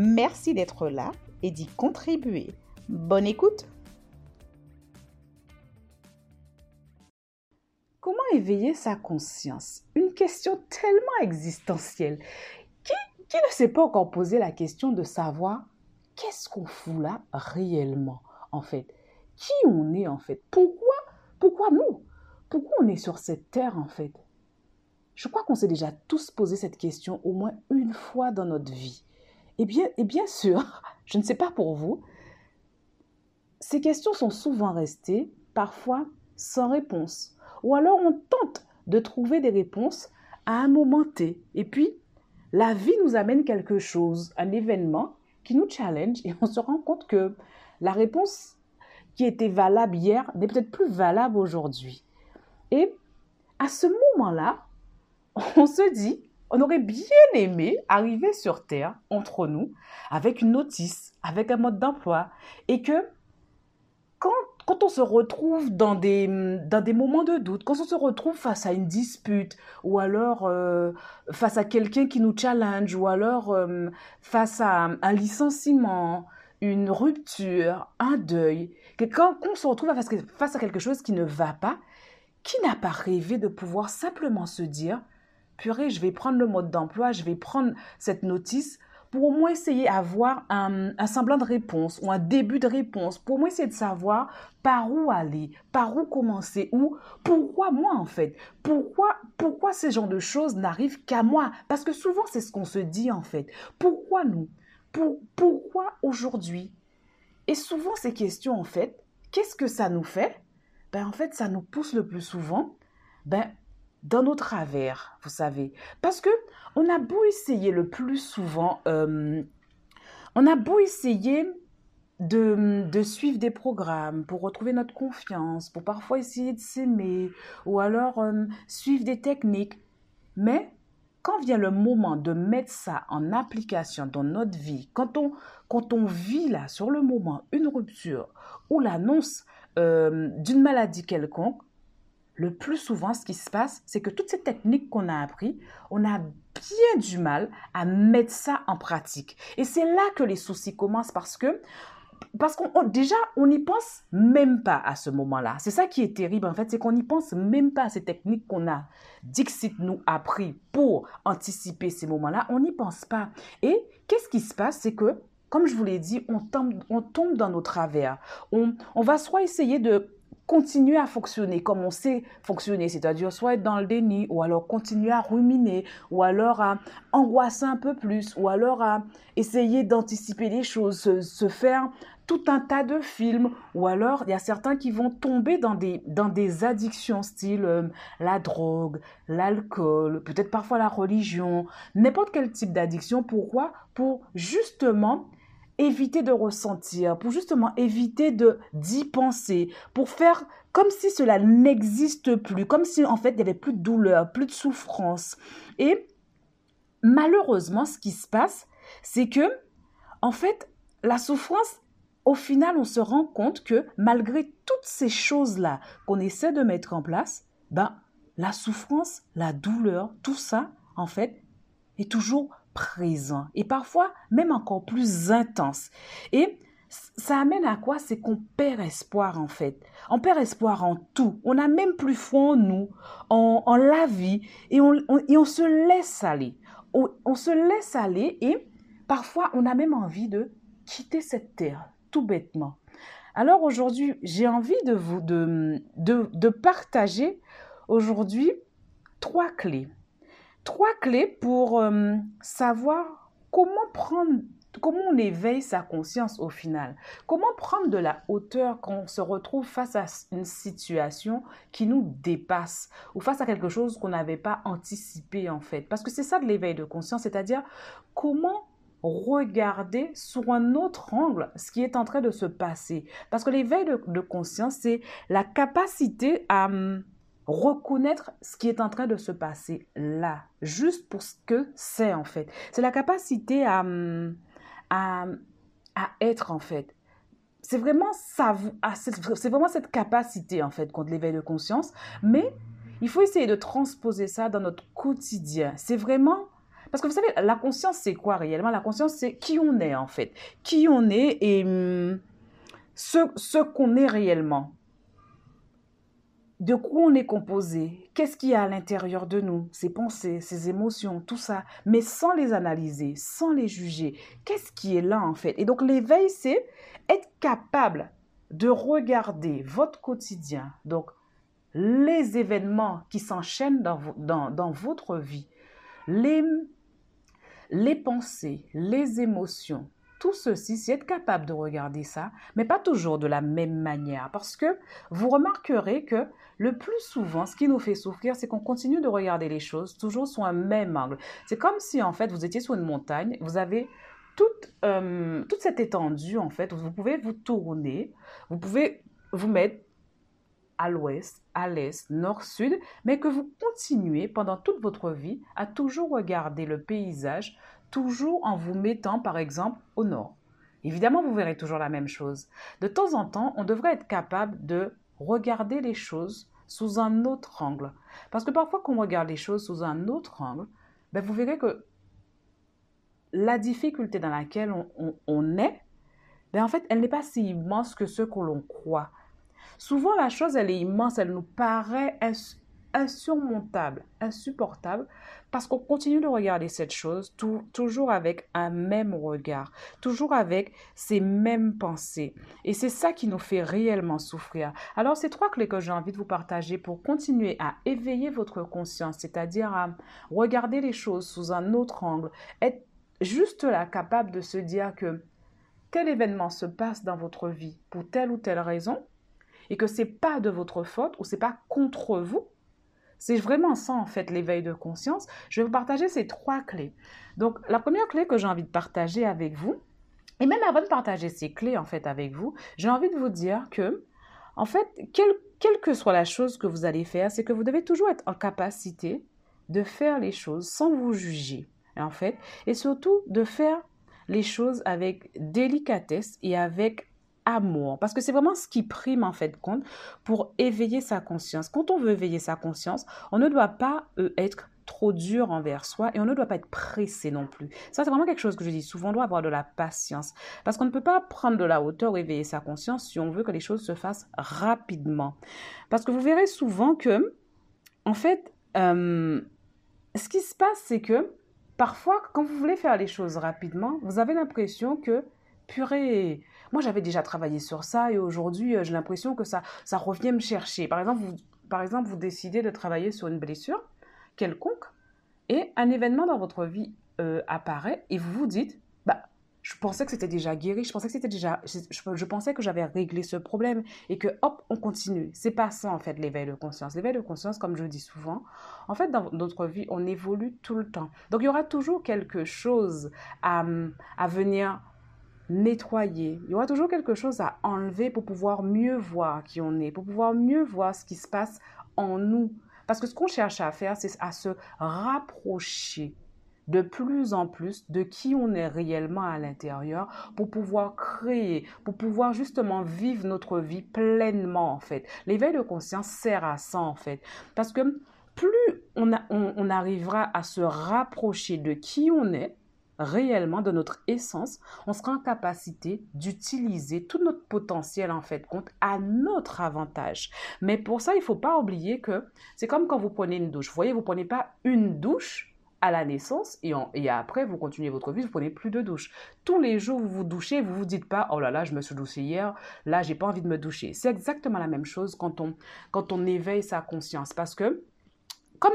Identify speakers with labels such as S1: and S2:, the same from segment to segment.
S1: Merci d'être là et d'y contribuer. Bonne écoute Comment éveiller sa conscience? Une question tellement existentielle. Qui, qui ne s'est pas encore posé la question de savoir qu'est-ce qu'on fout là réellement, en fait? Qui on est, en fait? Pourquoi Pourquoi nous? Pourquoi on est sur cette terre, en fait? Je crois qu'on s'est déjà tous posé cette question au moins une fois dans notre vie. Et bien, et bien sûr, je ne sais pas pour vous, ces questions sont souvent restées, parfois sans réponse. Ou alors on tente de trouver des réponses à un moment T. Et puis, la vie nous amène quelque chose, un événement qui nous challenge et on se rend compte que la réponse qui était valable hier n'est peut-être plus valable aujourd'hui. Et à ce moment-là, on se dit, on aurait bien aimé arriver sur Terre, entre nous, avec une notice, avec un mode d'emploi, et que quand, quand on se retrouve dans des, dans des moments de doute, quand on se retrouve face à une dispute, ou alors euh, face à quelqu'un qui nous challenge, ou alors euh, face à un licenciement, une rupture, un deuil, que quand, on se retrouve face, face à quelque chose qui ne va pas, qui n'a pas rêvé de pouvoir simplement se dire, purée, je vais prendre le mode d'emploi, je vais prendre cette notice pour au moins essayer d'avoir un, un, semblant de réponse ou un début de réponse, pour au moins essayer de savoir par où aller, par où commencer, ou pourquoi moi en fait, pourquoi, pourquoi ce genre de choses n'arrivent qu'à moi, parce que souvent c'est ce qu'on se dit en fait, pourquoi nous, pour, pourquoi aujourd'hui, et souvent ces questions en fait, qu'est-ce que ça nous fait? Ben en fait ça nous pousse le plus souvent, ben dans nos travers, vous savez. Parce que on a beau essayer le plus souvent, euh, on a beau essayer de, de, suivre des programmes pour retrouver notre confiance, pour parfois essayer de s'aimer, ou alors euh, suivre des techniques. Mais quand vient le moment de mettre ça en application dans notre vie, quand on, quand on vit là, sur le moment, une rupture ou l'annonce euh, d'une maladie quelconque, le plus souvent, ce qui se passe, c'est que toutes ces techniques qu'on a apprises, on a bien du mal à mettre ça en pratique. Et c'est là que les soucis commencent parce que parce qu'on déjà on n'y pense même pas à ce moment-là. C'est ça qui est terrible en fait, c'est qu'on n'y pense même pas à ces techniques qu'on a Dixit nous appris pour anticiper ces moments-là, on n'y pense pas. Et qu'est-ce qui se passe, c'est que comme je vous l'ai dit, on tombe, on tombe dans nos travers. On, on va soit essayer de continuer à fonctionner comme on sait fonctionner, c'est-à-dire soit être dans le déni, ou alors continuer à ruminer, ou alors à angoisser un peu plus, ou alors à essayer d'anticiper les choses, se, faire tout un tas de films, ou alors il y a certains qui vont tomber dans des, dans des addictions style euh, la drogue, l'alcool, peut-être parfois la religion, n'importe quel type d'addiction. Pourquoi? Pour justement éviter de ressentir, pour justement éviter de d'y penser, pour faire comme si cela n'existe plus, comme si en fait il n'y avait plus de douleur, plus de souffrance. Et malheureusement, ce qui se passe, c'est que en fait, la souffrance, au final, on se rend compte que malgré toutes ces choses-là qu'on essaie de mettre en place, ben, la souffrance, la douleur, tout ça, en fait, est toujours présent et parfois même encore plus intense. Et ça amène à quoi? C'est qu'on perd espoir en fait. On perd espoir en tout. On n'a même plus foi en nous, en, la vie et on, et on se laisse aller. On, on se laisse aller et parfois on a même envie de quitter cette terre, tout bêtement. Alors aujourd'hui, j'ai envie de vous de, de, de partager aujourd'hui trois clés. Trois clés pour euh, savoir comment prendre comment on éveille sa conscience au final Comment prendre de la hauteur quand on se retrouve face à une situation qui nous dépasse ou face à quelque chose qu'on n'avait pas anticipé en fait Parce que c'est ça de l'éveil de conscience, c'est-à-dire comment regarder sous un autre angle ce qui est en train de se passer. Parce que l'éveil de, conscience, c'est la capacité à hum, reconnaître ce qui est en train de se passer là, juste pour ce que c'est en fait. C'est la capacité à, hum, à, à être en fait. C'est vraiment, ah, vraiment cette capacité en fait contre l'éveil de conscience, mais il faut essayer de transposer ça dans notre quotidien. C'est vraiment parce que vous savez, la conscience, c'est quoi réellement? La conscience, c'est qui on est en fait. Qui on est et hum, ce, ce qu'on est réellement. De quoi on est composé? Qu'est-ce qu'il y a à l'intérieur de nous? Ses pensées, ses émotions, tout ça. Mais sans les analyser, sans les juger. Qu'est-ce qui est là en fait? Et donc l'éveil, c'est être capable de regarder votre quotidien. Donc les événements qui s'enchaînent dans, dans, dans votre vie. Les les pensées, les émotions, tout ceci, c'est être capable de regarder ça, mais pas toujours de la même manière. Parce que vous remarquerez que le plus souvent, ce qui nous fait souffrir, c'est qu'on continue de regarder les choses toujours sous un même angle. C'est comme si, en fait, vous étiez sur une montagne, vous avez toute, euh, toute cette étendue, en fait, vous pouvez vous tourner, vous pouvez vous mettre à l'ouest, à l'est, nord, sud, mais que vous continuez pendant toute votre vie à toujours regarder le paysage, toujours en vous mettant par exemple au nord. Évidemment, vous verrez toujours la même chose. De temps en temps, on devrait être capable de regarder les choses sous un autre angle. Parce que parfois, quand on regarde les choses sous un autre angle, ben vous verrez que la difficulté dans laquelle on, est, ben en fait, elle n'est pas si immense que ce que l'on croit. Souvent, la chose, elle est immense, elle nous paraît insurmontable, insupportable, parce qu'on continue de regarder cette chose toujours avec un même regard, toujours avec ces mêmes pensées. Et c'est ça qui nous fait réellement souffrir. Alors, ces trois clés que j'ai envie de vous partager pour continuer à éveiller votre conscience, c'est-à-dire à regarder les choses sous un autre angle, être juste là capable de se dire que tel événement se passe dans votre vie pour telle ou telle raison, et que c'est pas de votre faute ou c'est pas contre vous. C'est vraiment ça en fait l'éveil de conscience. Je vais vous partager ces trois clés. Donc la première clé que j'ai envie de partager avec vous, et même avant de partager ces clés en fait avec vous, j'ai envie de vous dire que en fait, quelle, que soit la chose que vous allez faire, c'est que vous devez toujours être en capacité de faire les choses sans vous juger, en fait, et surtout de faire les choses avec délicatesse et avec Parce que c'est vraiment ce qui prime en fait compte pour éveiller sa conscience. Quand on veut éveiller sa conscience, on ne doit pas euh, être trop dur envers soi et on ne doit pas être pressé non plus. Ça, c'est vraiment quelque chose que je dis souvent, on doit avoir de la patience. Parce qu'on ne peut pas prendre de la hauteur, éveiller sa conscience si on veut que les choses se fassent rapidement. Parce que vous verrez souvent que, en fait, euh, ce qui se passe, c'est que parfois, quand vous voulez faire les choses rapidement, vous avez l'impression que, purée, moi, j'avais déjà travaillé sur ça et aujourd'hui, euh, j'ai l'impression que ça, ça revient me chercher. Par exemple, vous, par exemple, vous décidez de travailler sur une blessure quelconque et un événement dans votre vie euh, apparaît et vous vous dites, bah, je pensais que c'était déjà guéri, je pensais que c'était déjà, je, pensais que j'avais réglé ce problème et que hop, on continue. C'est pas ça en fait l'éveil de conscience. L'éveil de conscience, comme je dis souvent, en fait dans notre vie, on évolue tout le temps. Donc il y aura toujours quelque chose à, à venir nettoyer. Il y aura toujours quelque chose à enlever pour pouvoir mieux voir qui on est, pour pouvoir mieux voir ce qui se passe en nous. Parce que ce qu'on cherche à faire, c'est à se rapprocher de plus en plus de qui on est réellement à l'intérieur pour pouvoir créer, pour pouvoir justement vivre notre vie pleinement en fait. L'éveil de conscience sert à ça en fait. Parce que plus on, on arrivera à se rapprocher de qui on est, réellement de notre essence, on sera en capacité d'utiliser tout notre potentiel en fait compte à notre avantage. Mais pour ça, il faut pas oublier que c'est comme quand vous prenez une douche. Vous voyez, vous prenez pas une douche à la naissance et, et après vous continuez votre vie, vous prenez plus de douche. Tous les jours vous vous douchez, vous vous dites pas oh là là je me suis douché hier, là j'ai pas envie de me doucher. C'est exactement la même chose quand on quand on éveille sa conscience parce que comme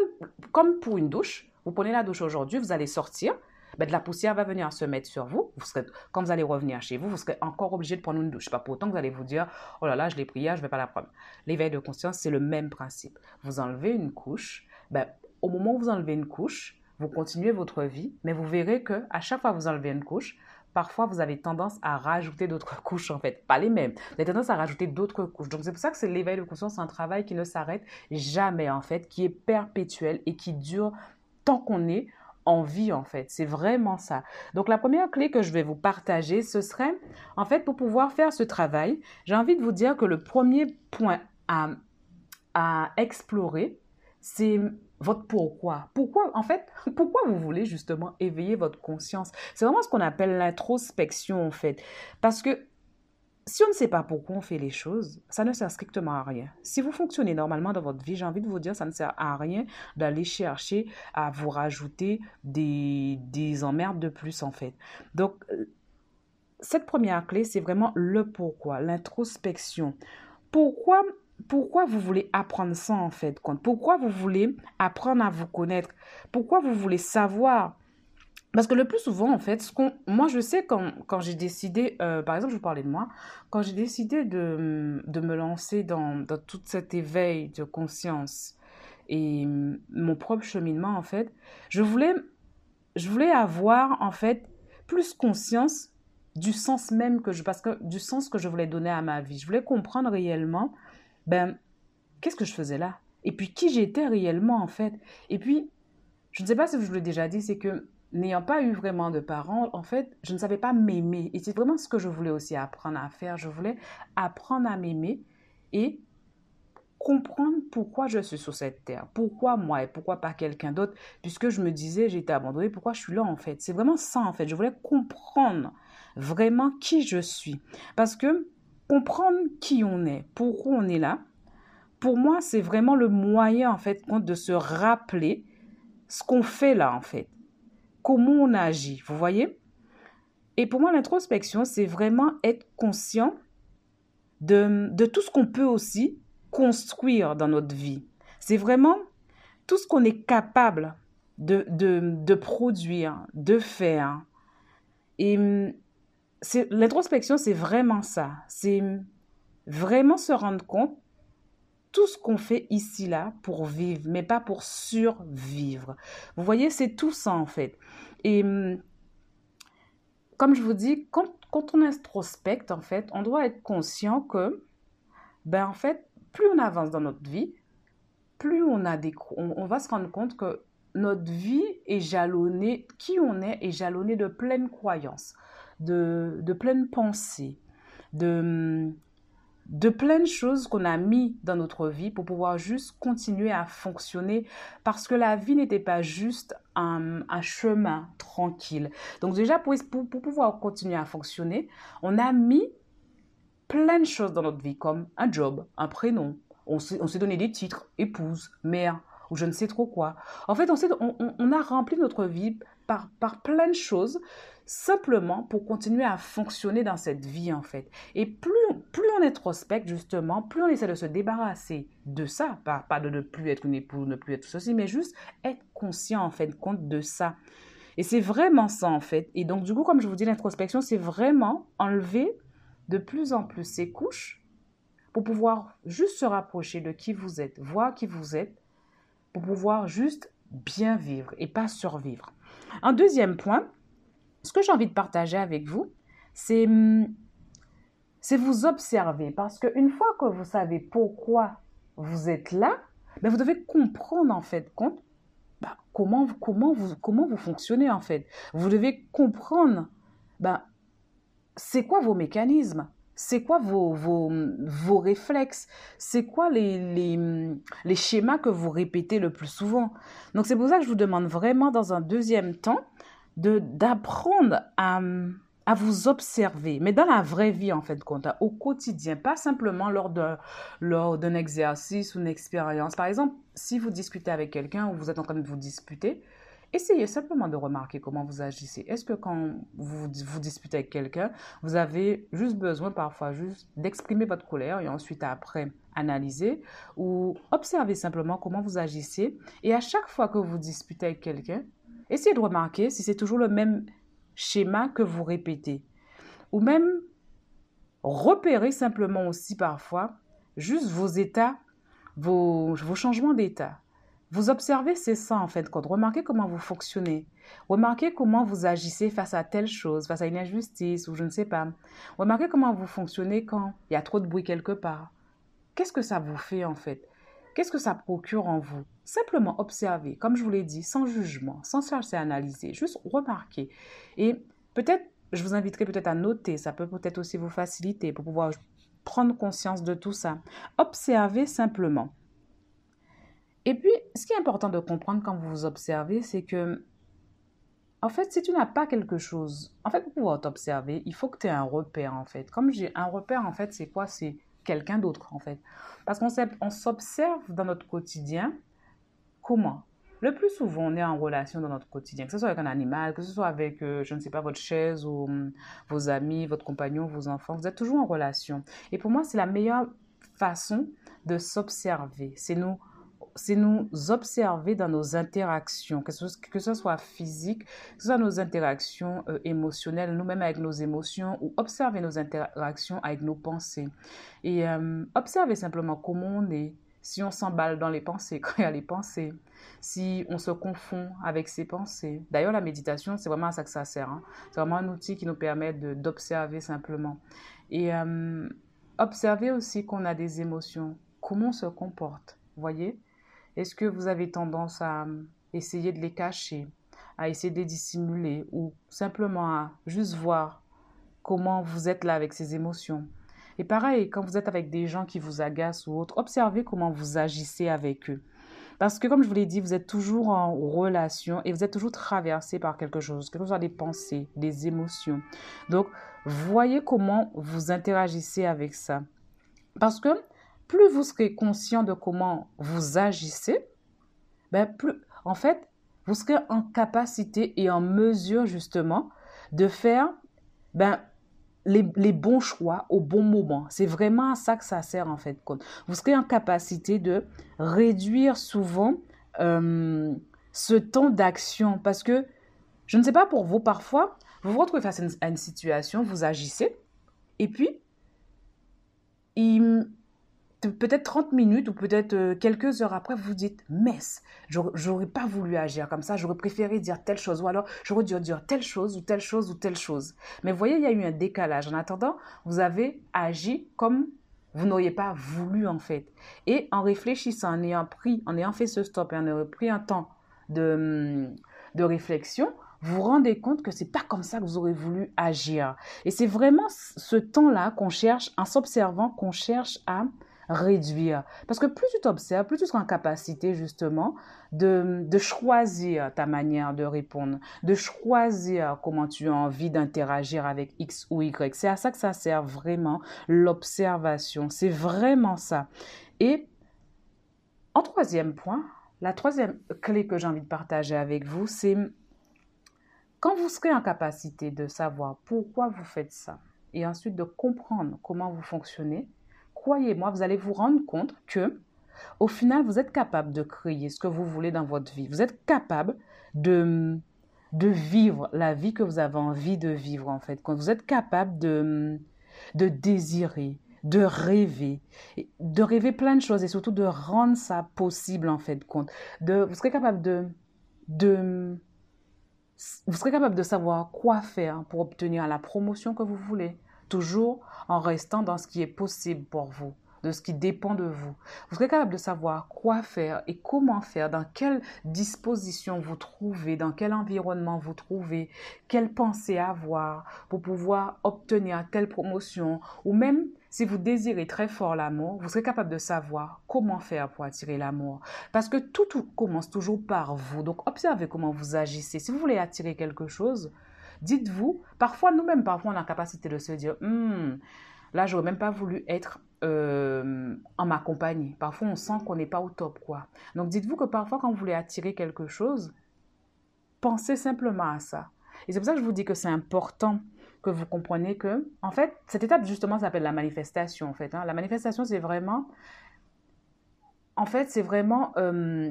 S1: comme pour une douche, vous prenez la douche aujourd'hui, vous allez sortir, ben, de la poussière va venir se mettre sur vous. vous serez, quand vous allez revenir chez vous, vous serez encore obligé de prendre une douche. Pas pour autant que vous allez vous dire, oh là là, je l'ai hier, je ne vais pas la prendre. L'éveil de conscience, c'est le même principe. Vous enlevez une couche, ben, au moment où vous enlevez une couche, vous continuez votre vie, mais vous verrez que à chaque fois que vous enlevez une couche, parfois vous avez tendance à rajouter d'autres couches en fait, pas les mêmes. Vous avez tendance à rajouter d'autres couches. Donc c'est pour ça que c'est l'éveil de conscience, c'est un travail qui ne s'arrête jamais en fait, qui est perpétuel et qui dure tant qu'on est en vie en fait. C'est vraiment ça. Donc la première clé que je vais vous partager, ce serait en fait pour pouvoir faire ce travail, j'ai envie de vous dire que le premier point à, à explorer, c'est votre pourquoi. Pourquoi, en fait, pourquoi vous voulez justement éveiller votre conscience? C'est vraiment ce qu'on appelle l'introspection en fait. Parce que si on ne sait pas pourquoi on fait les choses, ça ne sert strictement à rien. Si vous fonctionnez normalement dans votre vie, j'ai envie de vous dire, ça ne sert à rien d'aller chercher à vous rajouter des, des emmerdes de plus en fait. Donc, euh, cette première clé, c'est vraiment le pourquoi, l'introspection. Pourquoi pourquoi vous voulez apprendre ça en fait Pourquoi vous voulez apprendre à vous connaître? Pourquoi vous voulez savoir? Parce que le plus souvent, en fait, moi, je sais quand, j'ai décidé, euh, par exemple, je vous parlais de moi, quand j'ai décidé de, de me lancer dans, dans tout cet éveil de conscience et mon propre cheminement, en fait, je voulais, je voulais avoir, en fait, plus conscience du sens même que je, parce que du sens que je voulais donner à ma vie. Je voulais comprendre réellement, ben, qu'est-ce que je faisais là? Et puis, qui j'étais réellement, en fait? Et puis, je ne sais pas si je vous l'ai déjà dit, c'est que n'ayant pas eu vraiment de parents, en fait, je ne savais pas m'aimer. Et c'est vraiment ce que je voulais aussi apprendre à faire. Je voulais apprendre à m'aimer et comprendre pourquoi je suis sur cette terre. Pourquoi moi et pourquoi pas quelqu'un d'autre? Puisque je me disais, été abandonnée, pourquoi je suis là en fait? C'est vraiment ça en fait. Je voulais comprendre vraiment qui je suis. Parce que comprendre qui on est, pourquoi on est là, pour moi, c'est vraiment le moyen en fait de se rappeler ce qu'on fait là en fait comment on agit, vous voyez? Et pour moi, l'introspection, c'est vraiment être conscient de, de tout ce qu'on peut aussi construire dans notre vie. C'est vraiment tout ce qu'on est capable de, de, de, produire, de faire. Et l'introspection, c'est vraiment ça. C'est vraiment se rendre compte tout ce qu'on fait ici là pour vivre, mais pas pour survivre. Vous voyez, c'est tout ça en fait. Et hum, comme je vous dis, quand, quand on introspecte, en fait, on doit être conscient que, ben en fait, plus on avance dans notre vie, plus on va se rendre compte que notre vie est jalonnée, qui on est est jalonnée de pleines croyances, de, de pleines pensées, de, hum, de plein de choses qu'on a mis dans notre vie pour pouvoir juste continuer à fonctionner parce que la vie n'était pas juste un, chemin tranquille. Donc déjà, pour, pour, pouvoir continuer à fonctionner, on a mis plein de choses dans notre vie comme un job, un prénom. On s'est donné des titres, épouse, mère, ou je ne sais trop quoi. En fait, on, a rempli notre vie par, plein de choses simplement pour continuer à fonctionner dans cette vie en fait. Et plus, plus on introspecte justement, plus on essaie de se débarrasser de ça, pas, de ne plus être une épouse, ne plus être ceci, mais juste être conscient en fait compte de ça. Et c'est vraiment ça en fait. Et donc du coup, comme je vous dis, l'introspection, c'est vraiment enlever de plus en plus ces couches pour pouvoir juste se rapprocher de qui vous êtes, voir qui vous êtes, pour pouvoir juste bien vivre et pas survivre. Un deuxième point, ce que j'ai envie de partager avec vous, c'est hum, c'est vous observer. Parce qu'une fois que vous savez pourquoi vous êtes là, ben vous devez comprendre en fait compte ben, comment, comment, vous, comment vous fonctionnez en fait. Vous devez comprendre ben, c'est quoi vos mécanismes. C'est quoi vos, vos, vos réflexes? C'est quoi les, les, schémas que vous répétez le plus souvent? Donc c'est pour ça que je vous demande vraiment dans un deuxième temps de d'apprendre à, à vous observer, mais dans la vraie vie en fait, compte, au quotidien, pas simplement lors d'un lors d'un exercice ou une expérience. Par exemple, si vous discutez avec quelqu'un ou vous êtes en train de vous disputer Essayez simplement de remarquer comment vous agissez. Est-ce que quand vous vous disputez avec quelqu'un, vous avez juste besoin parfois juste d'exprimer votre colère et ensuite après analyser ou observer simplement comment vous agissez? Et à chaque fois que vous disputez avec quelqu'un, essayez de remarquer si c'est toujours le même schéma que vous répétez ou même repérer simplement aussi parfois juste vos états, vos, vos changements d'état. Vous observez, c'est ça en fait, remarquez comment vous fonctionnez. Remarquez comment vous agissez face à telle chose, face à une injustice ou je ne sais pas. Remarquez comment vous fonctionnez quand il y a trop de bruit quelque part. Qu'est-ce que ça vous fait en fait? Qu'est-ce que ça procure en vous? Simplement observez, comme je vous l'ai dit, sans jugement, sans chercher à analyser, juste remarquer. Et peut-être, je vous inviterai peut-être à noter, ça peut peut-être aussi vous faciliter pour pouvoir prendre conscience de tout ça. Observez simplement. Et puis, ce qui est important de comprendre quand vous vous observez, c'est que, en fait, si tu n'as pas quelque chose, en fait, pour pouvoir t'observer, il faut que tu aies un repère, en fait. Comme j'ai un repère, en fait, c'est quoi? C'est quelqu'un d'autre, en fait. Parce qu'on s'observe dans notre quotidien. Comment? Le plus souvent, on est en relation dans notre quotidien, que ce soit avec un animal, que ce soit avec, euh, je ne sais pas, votre chaise ou hum, vos amis, votre compagnon, vos enfants. Vous êtes toujours en relation. Et pour moi, c'est la meilleure façon de s'observer. C'est nous c'est nous observer dans nos interactions, que ce, que ce soit physique, que ce soit nos interactions euh, émotionnelles, nous-mêmes avec nos émotions, ou observer nos interactions avec nos pensées. Et euh, observer simplement comment on est, si on s'emballe dans les pensées, quand il y a les pensées, si on se confond avec ses pensées. D'ailleurs, la méditation, c'est vraiment à ça que ça sert. Hein. C'est vraiment un outil qui nous permet d'observer simplement. Et euh, observer aussi qu'on a des émotions, comment on se comporte. Voyez? Est-ce que vous avez tendance à hum, essayer de les cacher, à essayer de les dissimuler ou simplement à juste voir comment vous êtes là avec ces émotions? Et pareil, quand vous êtes avec des gens qui vous agacent ou autres, observez comment vous agissez avec eux. Parce que comme je vous l'ai dit, vous êtes toujours en relation et vous êtes toujours traversé par quelque chose, que ce soit des pensées, des émotions. Donc, voyez comment vous interagissez avec ça. Parce que plus vous serez conscient de comment vous agissez, ben plus, en fait, vous serez en capacité et en mesure justement de faire ben, les, bons choix au bon moment. C'est vraiment à ça que ça sert en fait. Vous serez en capacité de réduire souvent euh, ce temps d'action parce que, je ne sais pas pour vous, parfois, vous vous retrouvez face à une situation, vous agissez et puis, il, peut-être 30 minutes ou peut-être euh, quelques heures après, vous vous dites, messe, j'aurais pas voulu agir comme ça, j'aurais préféré dire telle chose, ou alors j'aurais dû dire telle chose, ou telle chose, ou telle chose. Mais voyez, il y a eu un décalage. En attendant, vous avez agi comme vous n'auriez pas voulu, en fait. Et en réfléchissant, en ayant pris, en ayant fait ce stop et en ayant pris un temps de, de réflexion, vous vous rendez compte que c'est pas comme ça que vous aurez voulu agir. Et c'est vraiment ce temps-là qu'on cherche, en s'observant, qu'on cherche à réduire. Parce que plus tu t'observes, plus tu seras en capacité justement de, de, choisir ta manière de répondre, de choisir comment tu as envie d'interagir avec X ou Y. C'est à ça que ça sert vraiment l'observation. C'est vraiment ça. Et en troisième point, la troisième clé que j'ai envie de partager avec vous, c'est quand vous serez en capacité de savoir pourquoi vous faites ça et ensuite de comprendre comment vous fonctionnez, croyez-moi, vous allez vous rendre compte que, au final, vous êtes capable de créer ce que vous voulez dans votre vie. Vous êtes capable de, de vivre la vie que vous avez envie de vivre, en fait. Quand vous êtes capable de, de désirer, de rêver, de rêver plein de choses et surtout de rendre ça possible, en fait. De, vous serez capable de, de, vous serez capable de savoir quoi faire pour obtenir la promotion que vous voulez toujours en restant dans ce qui est possible pour vous, de ce qui dépend de vous. Vous serez capable de savoir quoi faire et comment faire, dans quelle disposition vous trouvez, dans quel environnement vous trouvez, quelle pensée avoir pour pouvoir obtenir telle promotion ou même si vous désirez très fort l'amour, vous serez capable de savoir comment faire pour attirer l'amour. Parce que tout, tout commence toujours par vous. Donc observez comment vous agissez. Si vous voulez attirer quelque chose, Dites-vous, parfois nous-mêmes, parfois on a la capacité de se dire, hmm, là j'aurais même pas voulu être euh, en ma compagnie. Parfois on sent qu'on n'est pas au top, quoi. Donc dites-vous que parfois quand vous voulez attirer quelque chose, pensez simplement à ça. Et c'est pour ça que je vous dis que c'est important que vous compreniez que, en fait, cette étape justement s'appelle la manifestation. En fait, hein. la manifestation, c'est vraiment, en fait, c'est vraiment euh,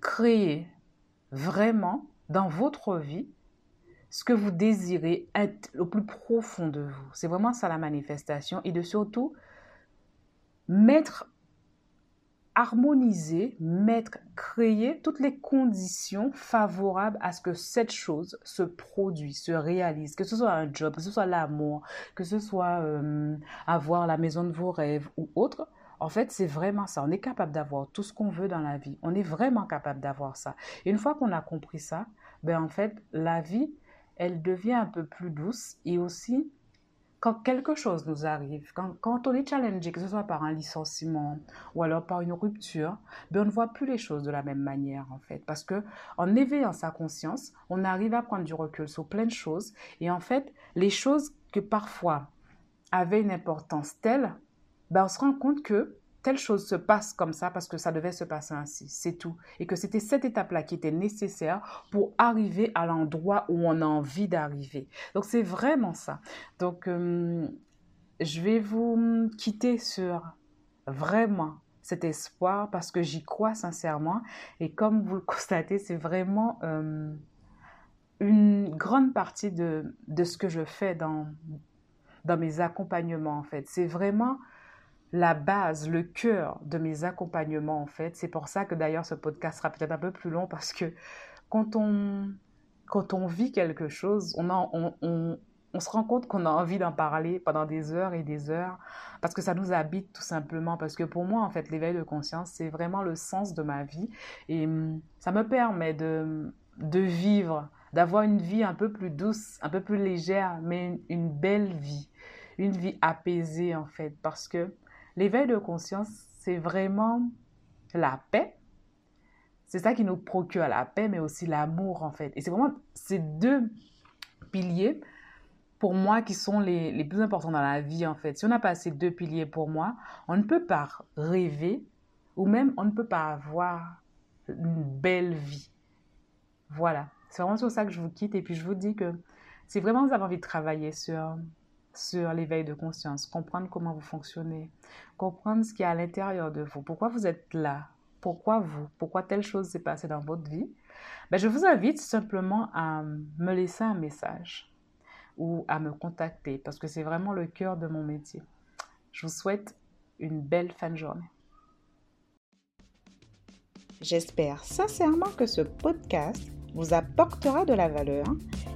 S1: créer vraiment dans votre vie ce que vous désirez être au plus profond de vous. C'est vraiment ça la manifestation et de surtout mettre harmoniser, mettre, créer toutes les conditions favorables à ce que cette chose se produise, se réalise, que ce soit un job, que ce soit l'amour, que ce soit euh, avoir la maison de vos rêves ou autre. En fait, c'est vraiment ça. On est capable d'avoir tout ce qu'on veut dans la vie. On est vraiment capable d'avoir ça. Une fois qu'on a compris ça, ben en fait, la vie, elle devient un peu plus douce et aussi quand quelque chose nous arrive, quand, on est challengé, que ce soit par un licenciement ou alors par une rupture, ben on ne voit plus les choses de la même manière en fait. Parce que en éveillant sa conscience, on arrive à prendre du recul sur plein de choses. Et en fait, les choses que parfois avaient une importance telle, ben on se rend compte que telle chose se passe comme ça parce que ça devait se passer ainsi, c'est tout. Et que c'était cette étape-là qui était nécessaire pour arriver à l'endroit où on a envie d'arriver. Donc c'est vraiment ça. Donc euh, je vais vous quitter sur vraiment cet espoir parce que j'y crois sincèrement. Et comme vous le constatez, c'est vraiment euh, une grande partie de, de ce que je fais dans, dans mes accompagnements en fait. C'est vraiment la base, le cœur de mes accompagnements en fait. C'est pour ça que d'ailleurs ce podcast sera peut-être un peu plus long parce que quand on, quand on vit quelque chose, on, on, on, se rend compte qu'on a envie d'en parler pendant des heures et des heures parce que ça nous habite tout simplement. Parce que pour moi, en fait, l'éveil de conscience, c'est vraiment le sens de ma vie et hum, ça me permet de, de vivre, d'avoir une vie un peu plus douce, un peu plus légère, mais une belle vie, une vie apaisée en fait. Parce que L'éveil de conscience, c'est vraiment la paix. C'est ça qui nous procure la paix, mais aussi l'amour, en fait. Et c'est vraiment ces deux piliers, pour moi, qui sont les, les, plus importants dans la vie, en fait. Si on n'a pas ces deux piliers pour moi, on ne peut pas rêver, ou même on ne peut pas avoir une belle vie. Voilà. C'est vraiment sur ça que je vous quitte. Et puis, je vous dis que si vraiment vous avez envie de travailler sur sur l'éveil de conscience, comprendre comment vous fonctionnez, comprendre ce qui est à l'intérieur de vous, pourquoi vous êtes là, pourquoi vous, pourquoi telle chose s'est passée dans votre vie, ben je vous invite simplement à me laisser un message ou à me contacter parce que c'est vraiment le cœur de mon métier. Je vous souhaite une belle fin de journée.
S2: J'espère sincèrement que ce podcast vous apportera de la valeur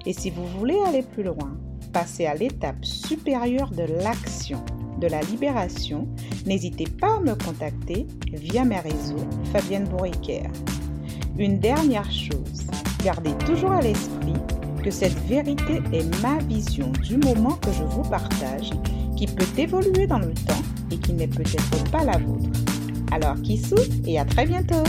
S2: et si vous voulez aller plus loin, passer à l'étape supérieure de l'action, de la libération, n'hésitez pas à me contacter via mes réseaux Fabienne Bourriquer. Une dernière chose, gardez toujours à l'esprit que cette vérité est ma vision du moment que je vous partage, qui peut évoluer dans le temps et qui n'est peut-être pas la vôtre. Alors, qui et à très bientôt